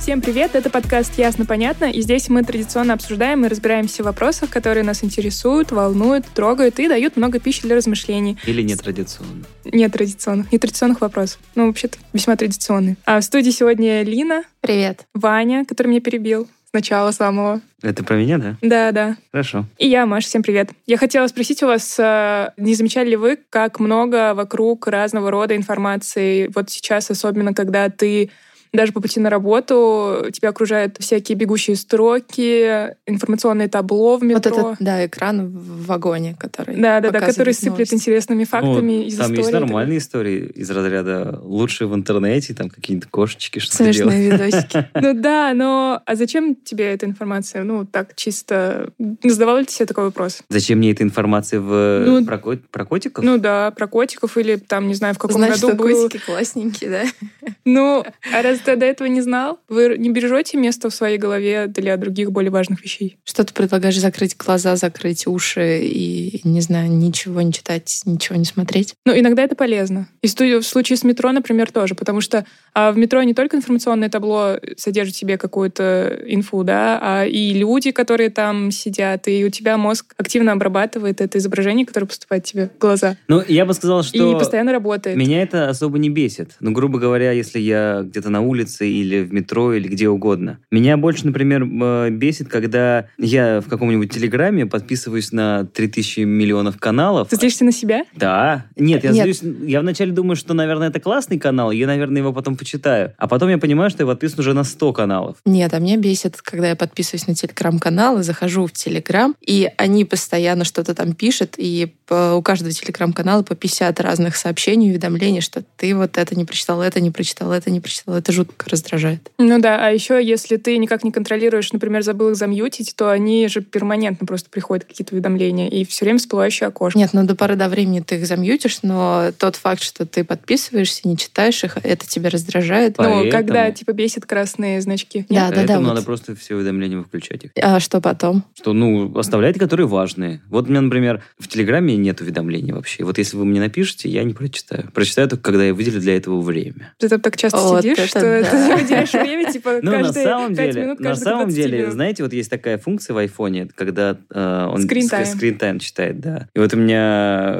Всем привет, это подкаст «Ясно, понятно», и здесь мы традиционно обсуждаем и разбираемся в вопросах, которые нас интересуют, волнуют, трогают и дают много пищи для размышлений. Или нетрадиционно? Нет традиционных, нетрадиционных вопросов. Ну, вообще-то, весьма традиционные. А в студии сегодня Лина, Привет. Ваня, который меня перебил сначала самого. Это про меня, да? Да, да. Хорошо. И я, Маша, всем привет. Я хотела спросить у вас, э, не замечали ли вы, как много вокруг разного рода информации, вот сейчас, особенно когда ты даже по пути на работу тебя окружают всякие бегущие строки, информационное табло в Вот метро. этот, да, экран в вагоне, который Да, да, да, который сыплет новости. интересными фактами Ну, из там истории. есть и так нормальные истории из разряда лучшие в интернете, там какие-то кошечки, что делают. Смешные видосики. Ну да, но а зачем тебе эта информация? Ну, так чисто... Задавал ли ты себе такой вопрос? Зачем мне эта информация в... Ну, про, ко- про котиков? Ну да, про котиков или там, не знаю, в каком Знаешь, году что был... котики классненькие, да? Ну, а раз ты до этого не знал, вы не бережете место в своей голове для других более важных вещей? Что ты предлагаешь закрыть глаза, закрыть уши и, не знаю, ничего не читать, ничего не смотреть? Ну, иногда это полезно. И в случае с метро, например, тоже, потому что а, в метро не только информационное табло содержит в себе какую-то инфу, да, а и люди, которые там сидят, и у тебя мозг активно обрабатывает это изображение, которое поступает тебе в глаза. Ну, я бы сказал, что... И постоянно работает. Меня это особо не бесит. Ну, грубо говоря, если я где-то на улице или в метро или где угодно. Меня больше, например, э, бесит, когда я в каком-нибудь телеграме подписываюсь на 3000 миллионов каналов. Ты злишься на себя? Да. Нет, я Нет. злюсь- Я вначале думаю, что, наверное, это классный канал, я, наверное, его потом почитаю. А потом я понимаю, что я подписан уже на 100 каналов. Нет, а меня бесит, когда я подписываюсь на телеграм-канал и захожу в телеграм, и они постоянно что-то там пишут, и по- у каждого телеграм-канала по 50 разных сообщений, уведомлений, что ты вот это не прочитал, это не прочитал, это не прочитал. Это жутко раздражает. Ну да, а еще если ты никак не контролируешь, например, забыл их замьютить, то они же перманентно просто приходят какие-то уведомления, и все время всплывающее окошко. Нет, ну до поры до времени ты их замьютишь, но тот факт, что ты подписываешься, не читаешь их, это тебя раздражает. Ну, Поэтому- когда типа бесит красные значки. Да, да, да. Поэтому вот. надо просто все уведомления выключать их. А что потом? Что, ну, оставляйте, которые важные. Вот у меня, например, в Телеграме нет уведомлений вообще. Вот если вы мне напишете, я не прочитаю. Прочитаю только, когда я выделю для этого время. Ты там так часто Вот сидишь, это что да. ты выделяешь время, типа, Ну, на каждые самом пять деле, минут, на самом 15 деле, минут. знаете, вот есть такая функция в айфоне, когда э, он Screen ск- time. screen time читает, да. И вот у меня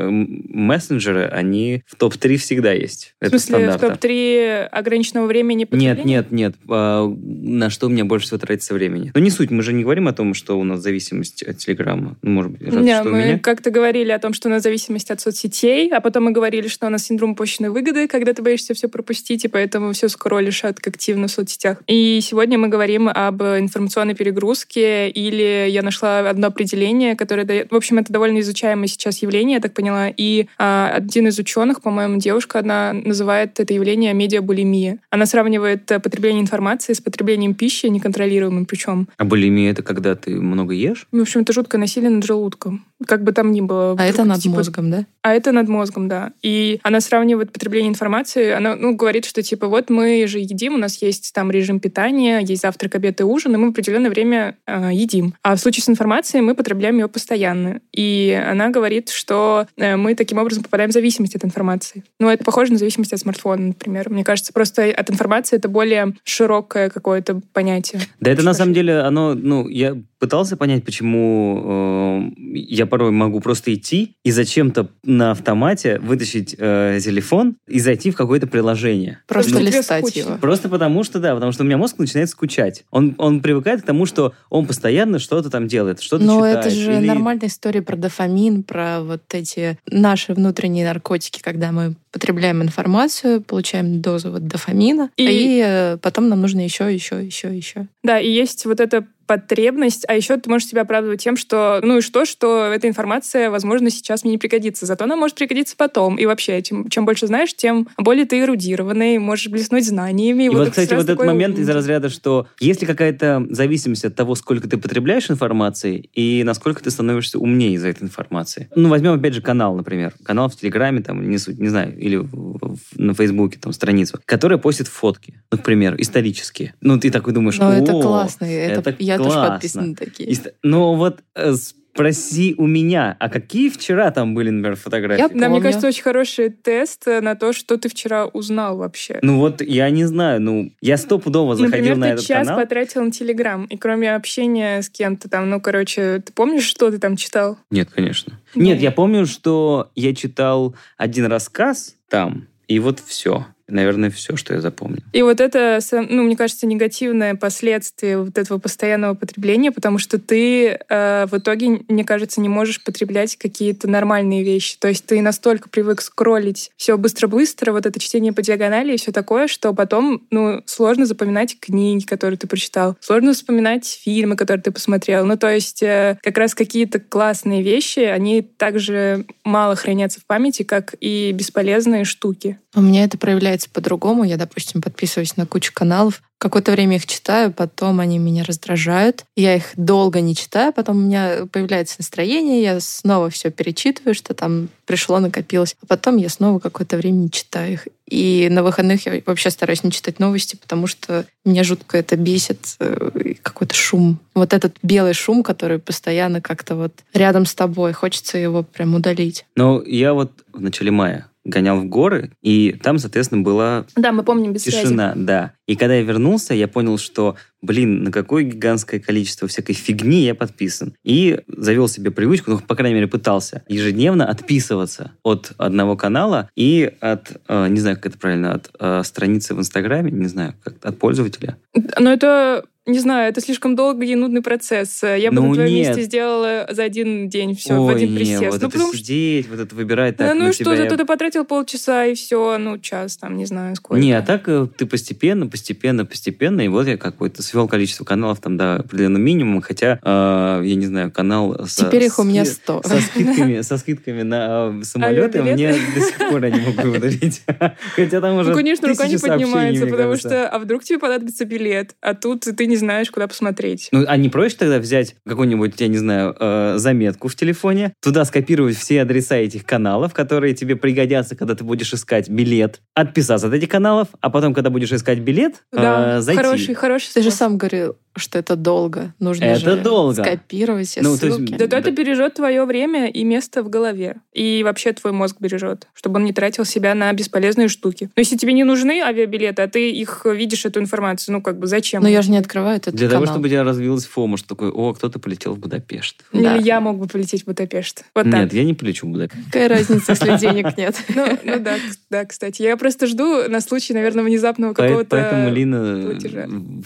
мессенджеры, они в топ-3 всегда есть. В Это смысле, в стандарт. топ-3 ограниченного времени Нет, нет, нет. А, на что у меня больше всего тратится времени? Ну, не суть, мы же не говорим о том, что у нас зависимость от Телеграма. Ну, может быть, разве Не, что у мы меня. как-то говорили о том, что у нас зависимость от соцсетей, а потом мы говорили, что у нас синдром упущенной выгоды, когда ты боишься все пропустить, и поэтому все скроллишь так активно в соцсетях. И сегодня мы говорим об информационной перегрузке, или я нашла одно определение, которое дает... В общем, это довольно изучаемое сейчас явление, я так поняла, и а, один из ученых, по-моему, девушка одна, называет это явление медиабулимия. Она сравнивает э, потребление информации с потреблением пищи, неконтролируемым причем. А булимия это когда ты много ешь? В общем, это жуткое насилие над желудком. Как бы там ни было. А это над Типа, мозгом, да? А это над мозгом, да. И она сравнивает потребление информации, она ну, говорит, что типа вот мы же едим, у нас есть там режим питания, есть завтрак, обед и ужин, и мы в определенное время э, едим. А в случае с информацией мы потребляем ее постоянно. И она говорит, что э, мы таким образом попадаем в зависимость от информации. Ну, это похоже на зависимость от смартфона, например. Мне кажется, просто от информации это более широкое какое-то понятие. Да это на самом деле, оно, ну, я пытался понять, почему э, я порой могу просто идти и зачем-то на автомате вытащить э, телефон и зайти в какое-то приложение. Просто Ну, листать скучно. Просто потому что, да, потому что у меня мозг начинает скучать. Он, он привыкает к тому, что он постоянно что-то там делает, что-то Но читает. это же или- нормальная история про дофамин, про вот эти наши внутренние наркотики, когда мы потребляем информацию, получаем дозу вот дофамина, И- и, э, потом нам нужно еще, еще, еще, еще. Да, и есть вот эта потребность, а еще ты можешь себя оправдывать тем, что ну и что, что эта информация, возможно, сейчас мне не пригодится, зато она может пригодиться потом. И вообще, чем, чем больше знаешь, тем более ты эрудированный, можешь блеснуть знаниями. И вот, это кстати, вот этот момент из разряда, что есть ли какая-то зависимость от того, сколько ты потребляешь информации и насколько ты становишься умнее из-за этой информации. Ну, возьмем, опять же, канал, например. Канал в Телеграме, там, не не знаю, или в- в- на Фейсбуке там страницу, которая постит фотки, ну, к примеру, исторические. Ну, ты такой думаешь, Но это «О, классно. Это, это я тоже классно». подписана на такие. Ист- Ну, вот э, спроси у меня, а какие вчера там были, например, фотографии? Я Да, мне кажется, очень хороший тест э, на то, что ты вчера узнал вообще. Ну, вот я не знаю, ну, я стопудово заходил Например, на ты этот час канал. потратил на Телеграм, и кроме общения с кем-то там, ну, короче, ты помнишь, что ты там читал? Нет, конечно. Ну. Нет, я помню, что я читал один рассказ там, и вот все. Наверное, все, что я запомнил. И вот это, ну, мне кажется, негативное последствие вот этого постоянного потребления, потому что ты э, в итоге, мне кажется, не можешь потреблять какие-то нормальные вещи. То есть ты настолько привык скроллить все быстро-быстро, вот это чтение по диагонали и все такое, что потом, ну, сложно запоминать книги, которые ты прочитал, сложно вспоминать фильмы, которые ты посмотрел. Ну, то есть э, как раз какие-то классные вещи, они также мало хранятся в памяти, как и бесполезные штуки. У меня это проявляется по-другому. Я, допустим, подписываюсь на кучу каналов. Какое-то время их читаю, потом они меня раздражают. Я их долго не читаю, потом у меня появляется настроение, я снова все перечитываю, что там пришло, накопилось. А потом я снова какое-то время не читаю их. И на выходных я вообще стараюсь не читать новости, потому что меня жутко это бесит, э, какой-то шум. Вот этот белый шум, который постоянно как-то вот рядом с тобой, хочется его прям удалить. Но я вот в начале мая гонял в горы, и там, соответственно, была Да, мы помним без связи. тишина, да. И когда я вернулся, я понял, что, блин, на какое гигантское количество всякой фигни я подписан. И завел себе привычку, ну, по крайней мере, пытался ежедневно отписываться от одного канала и от, э, не знаю, как это правильно, от э, страницы в Инстаграме, не знаю, как от пользователя. Но это, не знаю, это слишком долгий и нудный процесс. Я бы Ну, на твоем нет. месте сделала за один день все, в Ой, один не, присест. вот ну, это потому что сидеть, вот это выбирать так ну на и что, зато ты потратил полчаса и все, ну час там, не знаю сколько. Не, а так э, ты постепенно, постепенно, постепенно, и вот я какой-то свел количество каналов там до определенного минимума, хотя, э, я не знаю, канал со, Теперь их у меня ски- 100. со скидками, со скидками на э, самолеты, Авиабилеты? мне до сих пор я не могу удалить. Хотя там уже Ну, конечно, рука не поднимается, потому что, а вдруг тебе понадобится билет, а тут ты не знаешь, куда посмотреть. Ну, а не проще тогда взять какую-нибудь, я не знаю, э, заметку в телефоне, туда скопировать все адреса этих каналов, которые тебе пригодятся, когда ты будешь искать билет, отписаться от этих каналов, а потом, когда будешь искать билет, Да, зайти. хороший, хороший Ты же. Сам говорил, что это долго. Нужно Это же долго. скопировать все Ну, то есть, ссылки. Да, Да. это бережет твое время и место в голове. И вообще твой мозг бережет, чтобы он не тратил себя на бесполезные штуки. Но если тебе не нужны авиабилеты, а ты их видишь, эту информацию, ну как бы зачем? Но я же не открываю этот Для канал. того, чтобы у тебя развилась фома, что такое, о, кто-то полетел в Будапешт. Или Да. я мог бы полететь в Будапешт. Вот так. Нет, я не полечу в Будапешт. Какая разница, если денег нет? Ну, ну да, да, кстати. Я просто жду на случай, наверное, внезапного какого-то... Поэтому Лина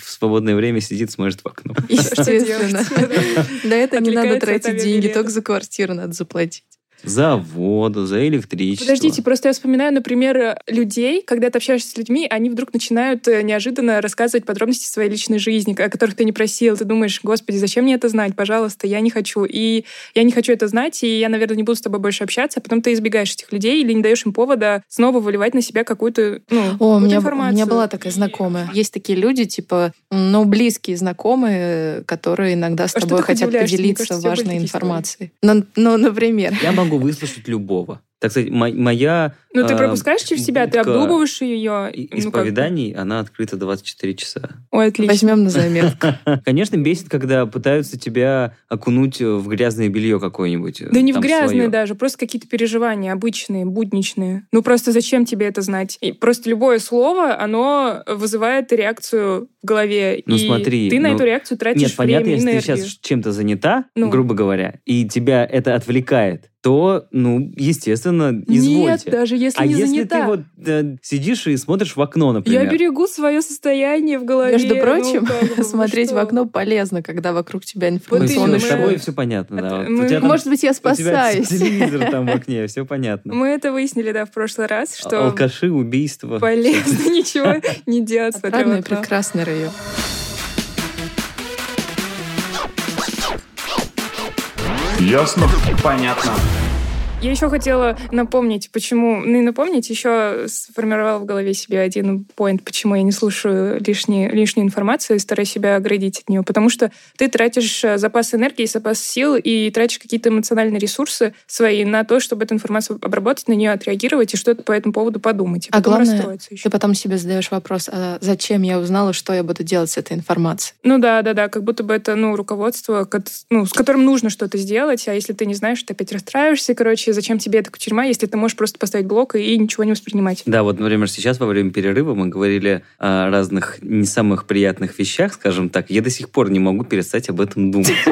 в свободное время сидит, смотрит в окно. Естественно. Да это не надо тратить деньги, только за квартиру надо заплатить. За воду, за электричество. Подождите, просто я вспоминаю, например, людей, когда ты общаешься с людьми, они вдруг начинают э, неожиданно рассказывать подробности своей личной жизни, о которых ты не просил. Ты думаешь, господи, зачем мне это знать? Пожалуйста, я не хочу. И я не хочу это знать, и я, наверное, не буду с тобой больше общаться, а потом ты избегаешь этих людей или не даешь им повода снова выливать на себя какую-то, ну, О, у меня, у информацию. меня была такая знакомая. Есть такие люди, типа, ну, близкие знакомые, которые иногда с А тобой хотят поделиться кажется, у важной информацией. Ну, ну, например. Я могу выслушать любого. Так сказать, мо- моя Ну, ты э, пропускаешь через себя, ты обдумываешь ее. и- ну, исповеданий, она открыта 24 часа. Ой, отлично. Возьмем на заметку. Конечно, бесит, когда пытаются тебя окунуть в грязное белье какое-нибудь. Да не в своё. даже, просто какие-то переживания обычные, будничные. Ну просто зачем тебе это знать? И просто любое слово, оно вызывает реакцию в голове. Ну, и смотри, ты на ну, эту реакцию тратишь Нет, понятно, время, если ты сейчас чем-то занята, Ну. грубо говоря, и тебя это отвлекает, то, ну, естественно, извольте. Нет, даже если а не если занята. ты вот э, сидишь и смотришь в окно, например? Я берегу свое состояние в голове. Между ну, прочим, как бы, вы смотреть в что? окно полезно, когда вокруг тебя Ой, информационный с мы- тобой шум. все понятно, да. Это Вот мы- там- Может быть, я у тебя спасаюсь. телевизор там в окне, все понятно. Мы это выяснили, да, в прошлый раз, что Алкаши, убийства. полезно ничего не делать, в Отрадный прекрасный район. Ясно? Понятно. Я еще хотела напомнить, почему... Ну и напомнить, еще сформировала в голове себе один поинт, почему я не слушаю лишней, лишнюю информацию и стараюсь себя оградить от нее. Потому что ты тратишь э, запас энергии, запас сил и тратишь какие-то эмоциональные ресурсы свои на то, чтобы эту информацию обработать, на нее отреагировать и что-то по этому поводу подумать. И а главное, ты потом себе задаешь вопрос, а зачем я узнала, что я буду делать с этой информацией? Ну да, да, да, как будто бы это ну, руководство, ну, с которым нужно что-то сделать, а если ты не знаешь, ты опять расстраиваешься, короче, зачем тебе эта тюрьма, если ты можешь просто поставить блок и ничего не воспринимать. Да, вот, например, сейчас во время перерыва мы говорили о разных не самых приятных вещах, скажем так. Я до сих пор не могу перестать об этом думать.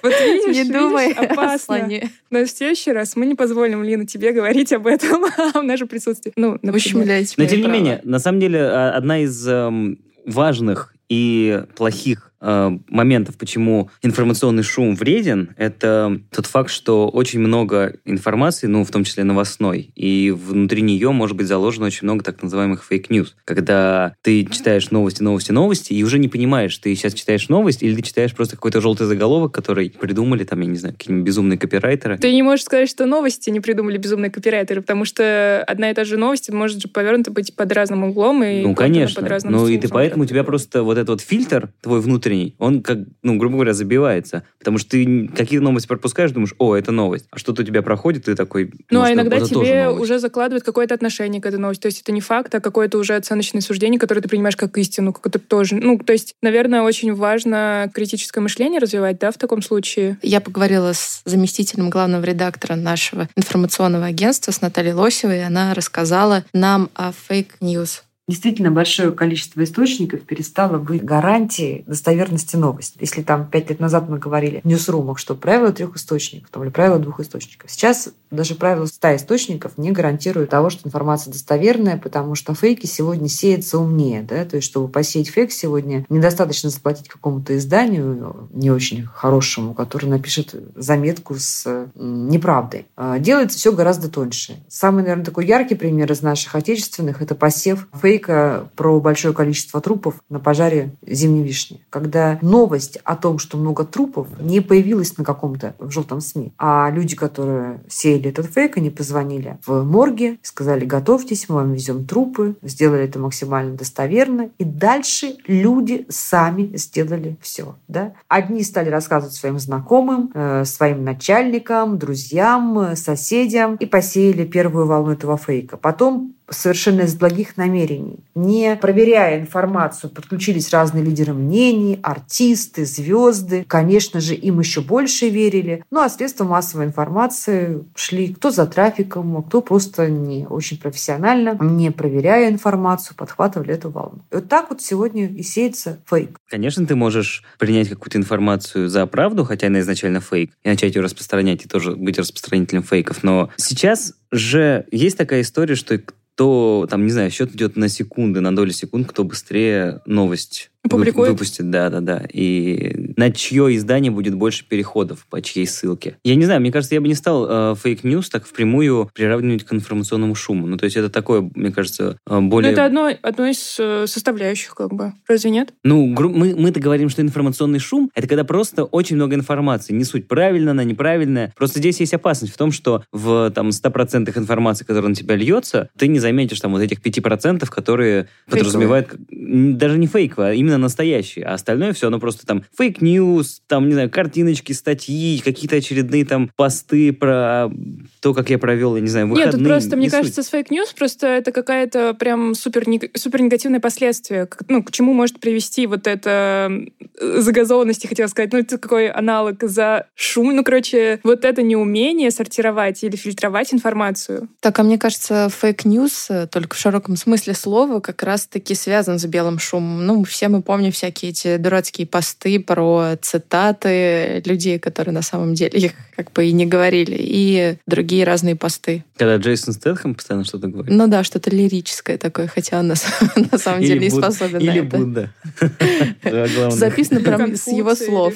Вот видишь, не думай, опасно. Но в следующий раз мы не позволим, Лина, тебе говорить об этом в нашем присутствии. Ну, например. Но тем не менее, на самом деле, а, одна из эм, важных и плохих моментов, почему информационный шум вреден, это тот факт, что очень много информации, ну, в том числе новостной, и внутри нее может быть заложено очень много так называемых fake news, когда ты читаешь новости, новости, новости, и уже не понимаешь, ты сейчас читаешь новость, или ты читаешь просто какой-то желтый заголовок, который придумали, там, я не знаю, какие-нибудь безумные копирайтеры. Ты не можешь сказать, что новости не придумали безумные копирайтеры, потому что одна и та же новость может же повернута быть под разным углом и ну, конечно. под разным Ну, и ты поэтому у тебя просто вот этот вот фильтр твой внутренний внутренний, он, как, ну, грубо говоря, забивается. Потому что ты какие-то новости пропускаешь, думаешь, о, это новость. А что-то у тебя проходит, ты такой... Ну, а иногда тебе уже закладывают какое-то отношение к этой новости. То есть это не факт, а какое-то уже оценочное суждение, которое ты принимаешь как истину, как это тоже... Ну, то есть, наверное, очень важно критическое мышление развивать, да, в таком случае. Я поговорила с заместителем главного редактора нашего информационного агентства, с Натальей Лосевой, и она рассказала нам о fake news действительно большое количество источников перестало быть гарантией достоверности новости. Если там пять лет назад мы говорили в ньюсрумах, что правило трех источников там, или правило двух источников. Сейчас даже правило ста источников не гарантирует того, что информация достоверная, потому что фейки сегодня сеются умнее. Да? То есть, чтобы посеять фейк сегодня, недостаточно заплатить какому-то изданию не очень хорошему, который напишет заметку с неправдой. А, делается все гораздо тоньше. Самый, наверное, такой яркий пример из наших отечественных – это посев фейк фейка про большое количество трупов на пожаре зимней вишни. Когда новость о том, что много трупов, не появилась на каком-то в желтом СМИ, а люди, которые сеяли этот фейк, они позвонили в морге, сказали, готовьтесь, мы вам везем трупы, сделали это максимально достоверно, и дальше люди сами сделали все. Да? Одни стали рассказывать своим знакомым, э, своим начальникам, друзьям, соседям и посеяли первую волну этого фейка. Потом совершенно из благих намерений. Не проверяя информацию, подключились разные лидеры мнений, артисты, звезды. Конечно же, им еще больше верили. Ну а средства массовой информации шли кто за трафиком, а кто просто не очень профессионально, не проверяя информацию, подхватывали эту волну. И вот так вот сегодня и сеется фейк. Конечно, ты можешь принять какую-то информацию за правду, хотя она изначально фейк, и начать ее распространять, и тоже быть распространителем фейков. Но сейчас же есть такая история, что то, там, не знаю, счет идет на секунды, на доли секунд, кто быстрее новость Публикует? Выпустит, да, да, да. И на чье издание будет больше переходов, по чьей ссылке. Я не знаю, мне кажется, я бы не стал fake news так впрямую приравнивать к информационному шуму. Ну, то есть это такое, мне кажется, э, более... Но это одно, одно из э, составляющих, как бы. Разве нет? Ну, мы, мы-то говорим, что информационный шум — это когда просто очень много информации. Не суть правильно, она неправильная. Просто здесь есть опасность в том, что в там 100% информации, которая на тебя льется, ты не заметишь там вот этих 5%, которые Фейковые. подразумевают даже не фейковые, а именно настоящие, а остальное все, оно просто там fake news, там, не знаю, картиночки, статьи, какие-то очередные там посты про то, как я провел, я не знаю, выходные. Нет, тут просто, мне суть. кажется, с fake news просто это какая-то прям супер, супер негативное последствие. Ну, к чему может привести вот это загазованности, хотела сказать, ну, это какой аналог за шум, ну, короче, вот это неумение сортировать или фильтровать информацию. Так, а мне кажется, fake news, э, только в широком смысле слова, как раз-таки связан с белым шумом. Ну, все мы помним всякие эти дурацкие посты про цитаты людей, которые на самом деле их как бы и не говорили, и другие разные посты. Когда Джейсон Стэтхэм постоянно что-то говорит. Ну да, что-то лирическое такое, хотя он на, самом деле не способен Или на это. Будда. Записано прям с его слов.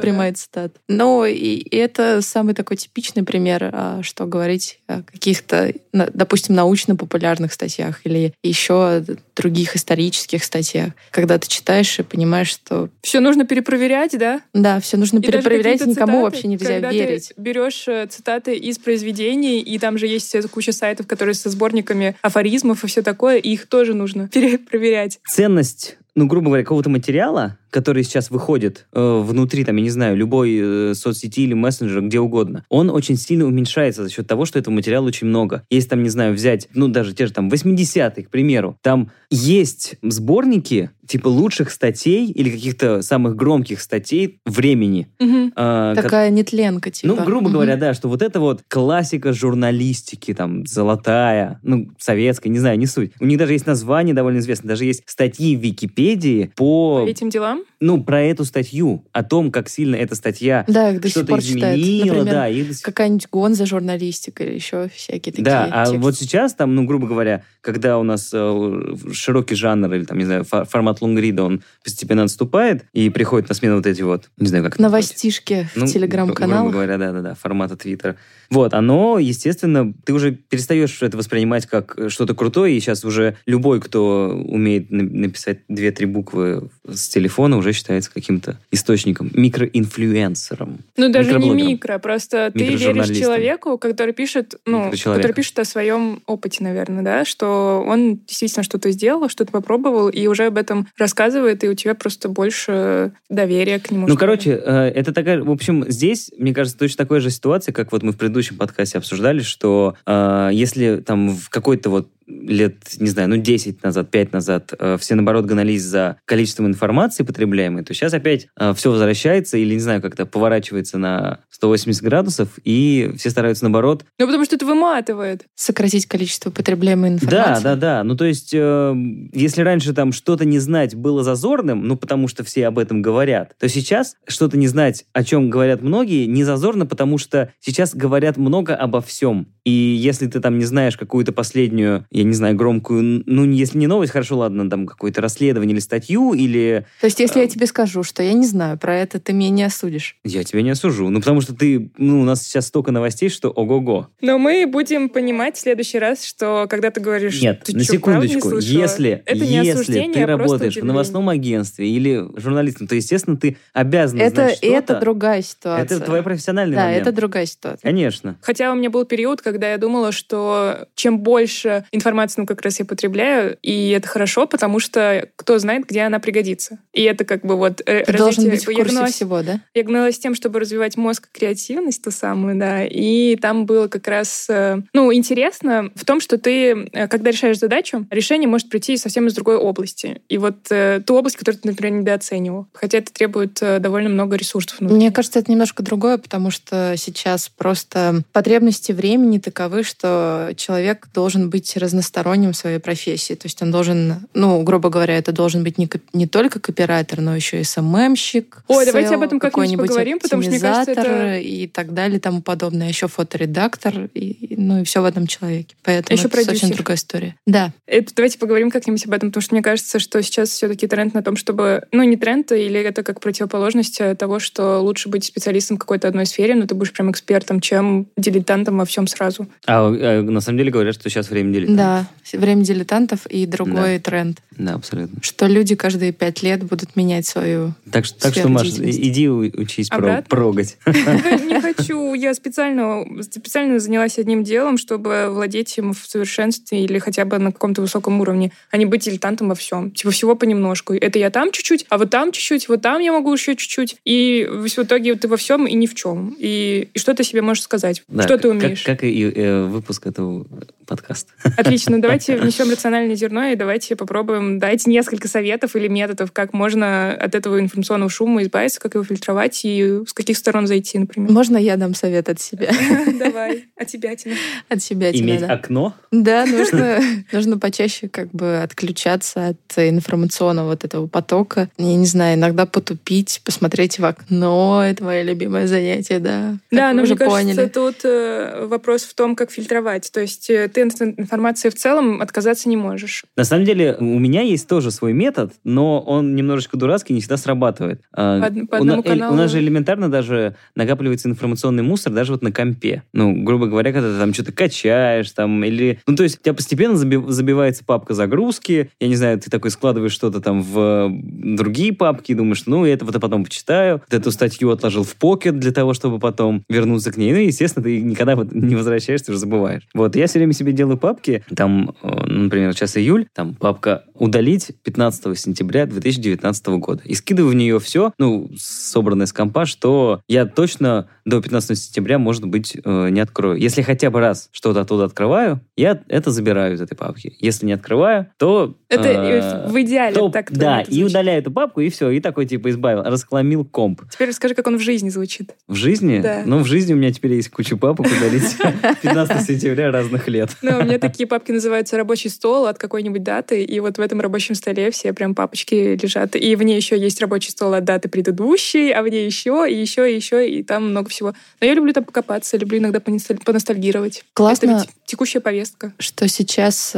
Прямая цитата. Ну, и это самый такой типичный пример, а, что говорить о каких-то, допустим, научно-популярных статьях или еще других исторических статьях, когда ты читаешь и понимаешь, что... Все нужно перепроверять, да? Да, все нужно и перепроверять, никому вообще нельзя верить. Проверить. берешь э, цитаты из произведений, и там же есть э, куча сайтов, которые со сборниками афоризмов и все такое, и их тоже нужно перепроверять. Ценность ну, грубо говоря, какого-то материала, который сейчас выходит э, внутри, там, я не знаю, любой э, соцсети или мессенджера, где угодно, он очень сильно уменьшается за счет того, что этого материала очень много. Если там, не знаю, взять, ну, даже те же там 80-е, к примеру, там есть сборники, типа лучших статей или каких-то самых громких статей времени. Мгм. э, Такая нетленка, типа. ну, грубо Мгм. говоря, да, что вот это вот классика журналистики, там, золотая, ну, советская, не знаю, не суть. У них даже есть название довольно известное, даже есть статьи в Википедии по, По этим делам? Instagram ну, про эту статью, о том, как сильно эта статья Да, их до сих что-то пор читают. изменила, Например, да, и до сих- какая-нибудь гонза журналистика или еще всякие такие да, а тексты. вот сейчас там, ну, грубо говоря, когда у нас э, широкий жанр или там, не знаю, фо- формат лонгрида, он постепенно отступает и приходит на смену вот эти вот, не знаю, как. Новостишки Ну, в телеграм-каналах. Грубо говоря, да-да-да, формата Твиттера. Вот, оно, естественно, ты уже перестаешь это воспринимать как э, что-то крутое, и сейчас уже любой, кто умеет на- написать две-три буквы с телефона, уже считается каким-то источником, микроинфлюенсером. Ну, даже не микро, просто ты веришь человеку, который пишет, ну, который пишет о своем опыте, наверное, да, что он действительно что-то сделал, что-то попробовал, и уже об этом рассказывает, и у тебя просто больше доверия к нему. Ну, короче, э, это такая... В общем, здесь, мне кажется, точно такая же ситуация, как вот мы в предыдущем подкасте обсуждали, что э, если там в какой-то вот лет, не знаю, ну, 10 назад, 5 назад, э, все, наоборот, гонались за количеством информации потребляемой, то сейчас опять все возвращается или, не знаю, как-то поворачивается на 180 градусов, и все стараются, наоборот, Ну, потому что это выматывает. Сократить количество потребляемой Да, информации. да, да. Ну, то есть, э, если раньше там что-то не знать было зазорным, ну, потому что все об этом говорят, то сейчас что-то не знать, о чем говорят многие, не зазорно, потому что сейчас говорят много обо всем. И если ты там не знаешь какую-то последнюю, я не знаю, громкую, ну, если не новость, хорошо, ладно, там какое-то расследование или статью, или То есть, если я Эм. Тебе скажу, что я не знаю про это, ты меня не осудишь. я тебя не осужу. Ну, потому что ты, ну, у нас сейчас столько новостей, что ого-го. Но мы будем понимать в следующий раз, что когда ты говоришь... Нет, «Ты на чё, не секундочку, слышала?» если, это не если ты а просто работаешь в новостном агентстве или журналистом, то, естественно, ты обязан Это, знать что-то. это другая ситуация. Это твой профессиональный Да, момент. это другая ситуация. Конечно. Хотя у меня был период, когда я думала, что чем больше информации, ну, как раз я потребляю, и это хорошо, потому что кто знает, где она пригодится. И это как бы вот э, Ты должен развитие- быть в я курсе гналась- всего, да? Я гналась тем, чтобы развивать мозг и креативность, ту самую, да. И там было как раз, э, ну, интересно в том, что ты, э, когда решаешь задачу, решение может прийти совсем из другой области. И вот ту область, которую ты, например, недооценивал. Хотя это требует довольно много ресурсов. внутри. Мне кажется, это немножко другое, потому что сейчас просто потребности времени таковы, что человек должен быть разносторонним в своей профессии. То есть он должен, ну, грубо говоря, это должен быть не, не только копирайтер, но еще и СММщик. Ой, давайте об этом как-нибудь поговорим, потому что, мне кажется, это- и так далее и тому подобное. Еще фоторедактор, и, ну и все в этом человеке. Поэтому Еще это совсем другая история. Да. Это, давайте поговорим как-нибудь об этом, потому что мне кажется, что сейчас все-таки тренд на том, чтобы... Ну, не тренд, или это как противоположность э, того, что лучше быть специалистом в какой-то одной сфере, но ты будешь прям экспертом, чем дилетантом во всем сразу. А, э, на самом деле говорят, что сейчас время делить. Да. Время дилетантов и другой тренд. Да, абсолютно. Что люди каждые пять лет будут менять свою Так, что- так что, Маш, иди учись про, прогать. Не хочу. Я специально, специально занялась одним делом, чтобы владеть им в совершенстве или хотя бы на каком-то высоком уровне, а не быть дилетантом во всем. Типа всего понемножку. Это я там чуть-чуть, а вот там чуть-чуть, вот там я могу еще чуть-чуть. И в итоге ты во всем и ни в чем. И, и что ты себе можешь сказать? Да, что ты как- умеешь? Как, и э, выпуск этого подкаста. Отлично, давайте внесем рациональное зерно и давайте попробуем дать несколько советов или методов, как можно от этого информационного шума избавиться, как его фильтровать и с каких сторон зайти, например. Можно я дам совет от себя? Давай, от тебя, Тина. От себя тебе, Иметь окно. Да, нужно, нужно почаще как бы отключаться от информационного вот этого потока. Я не знаю, иногда потупить, посмотреть в окно. Это мое любимое занятие, да. Да, но уже мне кажется, поняли. тут э, вопрос в том, как фильтровать. То есть э, ты от информации в целом отказаться не можешь. На самом деле, у меня есть тоже свой метод, но он немножечко дурацкий, не всегда срабатывает. А, По по у, одному каналу. у нас же элементарно даже накапливается информационный мусор даже вот на компе. Ну, грубо говоря, когда ты там что-то качаешь, там, или... Ну, то есть у тебя постепенно заби- забивается папка загрузки, я не знаю, ты такой складываешь что-то там в другие папки думаешь, ну, это вот я потом почитаю. Вот эту статью отложил в покет для того, чтобы потом вернуться к ней. Ну, естественно, ты никогда вот не возвращаешься, уже забываешь. Вот, я все время себе делаю папки, там, э, ну, например, сейчас июль, там папка «Удалить 15 сентября 2019 года». И скидываю в нее все, ну, собранное с компа, что я точно до 15 сентября, может быть, э, не открою. Если хотя бы раз что-то оттуда открываю, я это забираю из этой папки. Если не открываю, то... Это э, в идеале то- так Да, это и удаляю эту папку, и все, и такой, типа, избавил, расхламил комп. Теперь расскажи, как он в жизни звучит. В жизни? Да. Ну, в жизни у меня теперь есть куча папок удалить 15 сентября разных лет. Ну, у меня такие папки называются рабочий стол от какой-нибудь даты, и вот в этом рабочем столе все прям папочки лежат. И в ней еще есть рабочий стол от даты предыдущей, а в ней еще, и еще, и еще, и там много всего. Но я люблю там покопаться, люблю иногда поностальгировать. Классно. Это ведь текущая повестка. что сейчас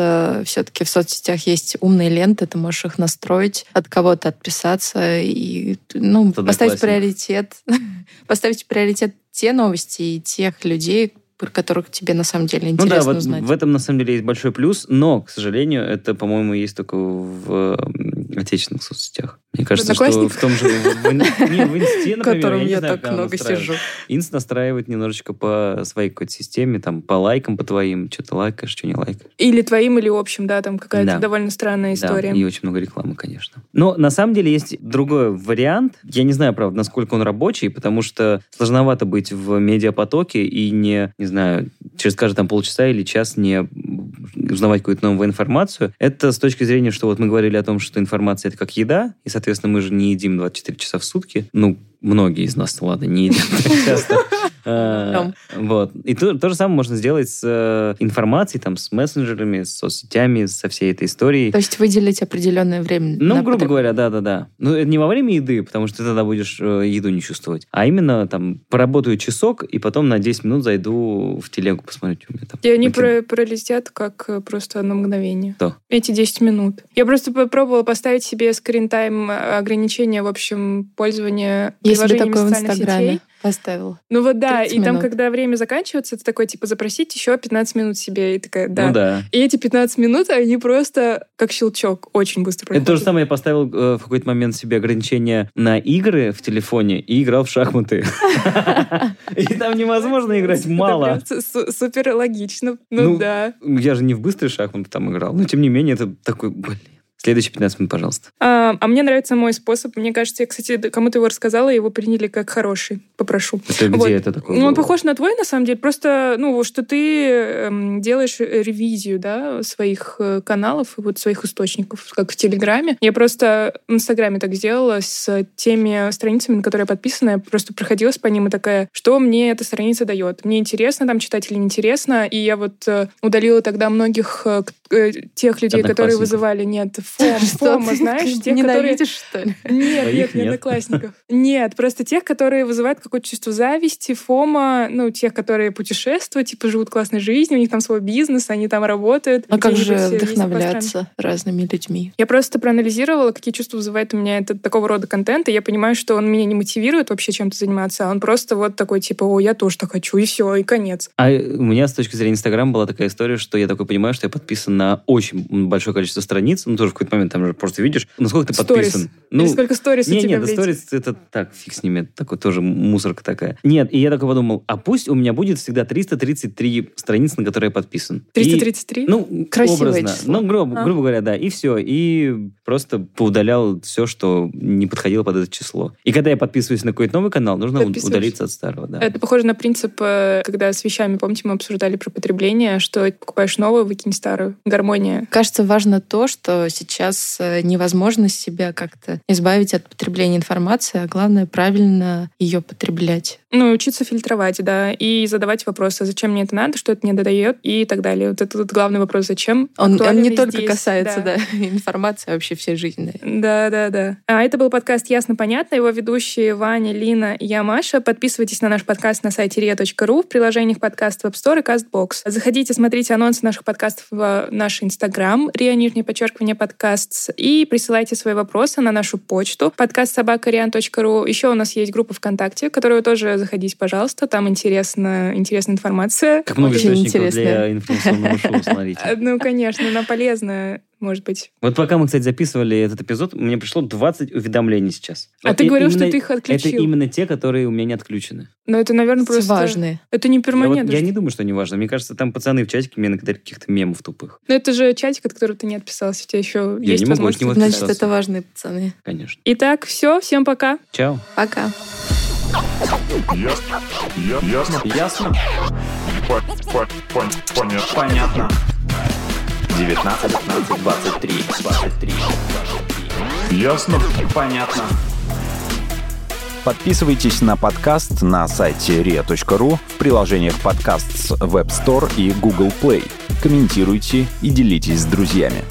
все-таки в соцсетях есть умные ленты, ты можешь их настроить, от кого-то отписаться и ну, поставить приоритет, поставить приоритет те новости и тех людей, про которых тебе на самом деле Ну да, интересно вот узнать. в этом на самом деле есть большой плюс, но, к сожалению, это, по-моему, есть только в м, отечественных соцсетях. Мне кажется, что в том же... в- не, в инсте, например, котором я не я знаю, так много сижу. Инст настраивает немножечко по своей какой-то системе, там, по лайкам, по твоим, что-то лайкаешь, что не лайкаешь. Или твоим, или общим, да, там какая-то Да. довольно странная история. Да, и очень много рекламы, конечно. Но на самом деле есть другой вариант. Я не знаю, правда, насколько он рабочий, потому что сложновато быть в медиапотоке и не, не знаю, через каждые там полчаса или час не узнавать какую-то новую информацию. Это с точки зрения, что вот мы говорили о том, что информация это как еда, и, соответственно, мы же не едим 24 часа в сутки. Ну, многие из нас, ладно, не едят так часто. А, Вот. И то, то же самое можно сделать с э, информацией, там, с мессенджерами, с соцсетями, со всей этой историей. То есть выделить определенное время. Ну, грубо потреб- говоря, да-да-да. Ну, это не во время еды, потому что ты тогда будешь э, еду не чувствовать, а именно там поработаю часок, и потом на 10 минут зайду в телегу посмотреть, у меня там. И они про- пролетят как э, просто на мгновение. Что? Эти 10 минут. Я просто попробовала поставить себе скрин-тайм э, ограничение, в общем, пользования Приложениями такое в Инстаграме сетей. поставила. Ну вот да, 30 и там, минут. когда время заканчивается, ты такой, типа, запросить еще 15 минут себе. И такая, да. Ну да. И эти 15 минут, они просто как щелчок, очень быстро Это то же проходят. самое, я поставил э, в какой-то момент себе ограничение на игры в телефоне и играл в шахматы. И там невозможно играть мало. супер логично. Ну, Ну, да. Я же не в быстрые шахматы там играл, но тем не менее это такой, блин. Следующие 15 минут, пожалуйста. А, а мне нравится мой способ. Мне кажется, я, кстати, кому-то его рассказала, и его приняли как хороший. Попрошу. Это где Вот. это такое Ну, он похож на твой, на самом деле. Просто, ну, что ты эм, делаешь э, ревизию, да, своих э, каналов и вот своих источников, как в Телеграме. Я просто в Инстаграме так сделала с теми страницами, на которые я подписана. Я просто проходилась по ним и такая, что мне эта страница дает? Мне интересно там читать или неинтересно? И я вот э, удалила тогда многих э, тех людей, которые вызывали, нет, фом, фома, знаешь, тех, которые что ли? нет, Твоих нет, не нет. одноклассников. Нет, просто тех, которые вызывают какое-то чувство зависти, фома, ну, тех, которые путешествуют, типа, живут классной жизнью, у них там свой бизнес, они там работают. А как же вдохновляться разными людьми? Я просто проанализировала, какие чувства вызывает у меня этот такого рода контент, и я понимаю, что он меня не мотивирует вообще чем-то заниматься, а он просто вот такой, типа, о, я тоже так хочу, и все, и конец. А у меня с точки зрения Инстаграма была такая история, что я такой понимаю, что я подписан на очень большое количество страниц. Ну, тоже в какой-то момент там же просто видишь, насколько ты Сторис. подписан. Или сколько сторис у тебя не, да сторис это так, фиг с ними, такой тоже мусорка такая. Нет, и я такой подумал, а пусть у меня будет всегда 333 страницы, на которые я подписан. И- 333? ну, Красивое образно. число. Ну, грубо, А. грубо говоря, да. И все. И просто поудалял все, что не подходило под это число. И когда я подписываюсь на какой-то новый канал, нужно удалиться от старого, да. Это похоже на принцип, э, когда с вещами, помните, мы обсуждали про потребление, что покупаешь новую, выкинь старую. Гармония. Кажется, важно то, что сейчас э, невозможно себя как-то избавить от потребления информации, а главное правильно ее потреблять. Ну, учиться фильтровать, да, и задавать вопросы, зачем мне это надо, что это мне додает и так далее. Вот это вот главный вопрос, зачем. Он, он не только здесь? касается Да. да. информации, а вообще всей жизни. Да, да, да. А это был подкаст «Ясно, понятно». Его ведущие Ваня, Лина и я, Маша. Подписывайтесь на наш подкаст на сайте ria.ru в приложениях подкаст Web Store и CastBox. Заходите, смотрите анонсы наших подкастов в наш Инстаграм, ria, нижнее подчеркивание, подкаст, и присылайте свои вопросы на нашу почту подкаст собакариан.ру. Еще у нас есть группа ВКонтакте, в которую тоже заходите, пожалуйста. Там интересно, интересная информация. Как много Очень источников для информационного шоу, смотрите. Ну, конечно, она полезная, может быть. Вот пока мы, кстати, записывали этот эпизод, мне пришло 20 уведомлений сейчас. А Вот ты говорил, что именно- ты их отключил. Это именно те, которые у меня не отключены. Но это, наверное, просто... важные. Это не Я, вот- перманент. я не думаю, что они важны. Мне кажется, там пацаны в чатике мне накидали каких-то мемов тупых. Но это же чатик, от которого ты не отписался. У тебя еще Я есть не могу от возможность него отписаться. Значит, это важные пацаны. Конечно. Итак, все, всем пока. Чао. Пока. Ясно. Ясно. Ясно? По- по- пон- Понятно. Понятно. 19, 15, 23, 23. Ясно. Понятно. Подписывайтесь на подкаст на сайте ria.ru в приложениях подкаст с Web Store и Google Play. Комментируйте и делитесь с друзьями.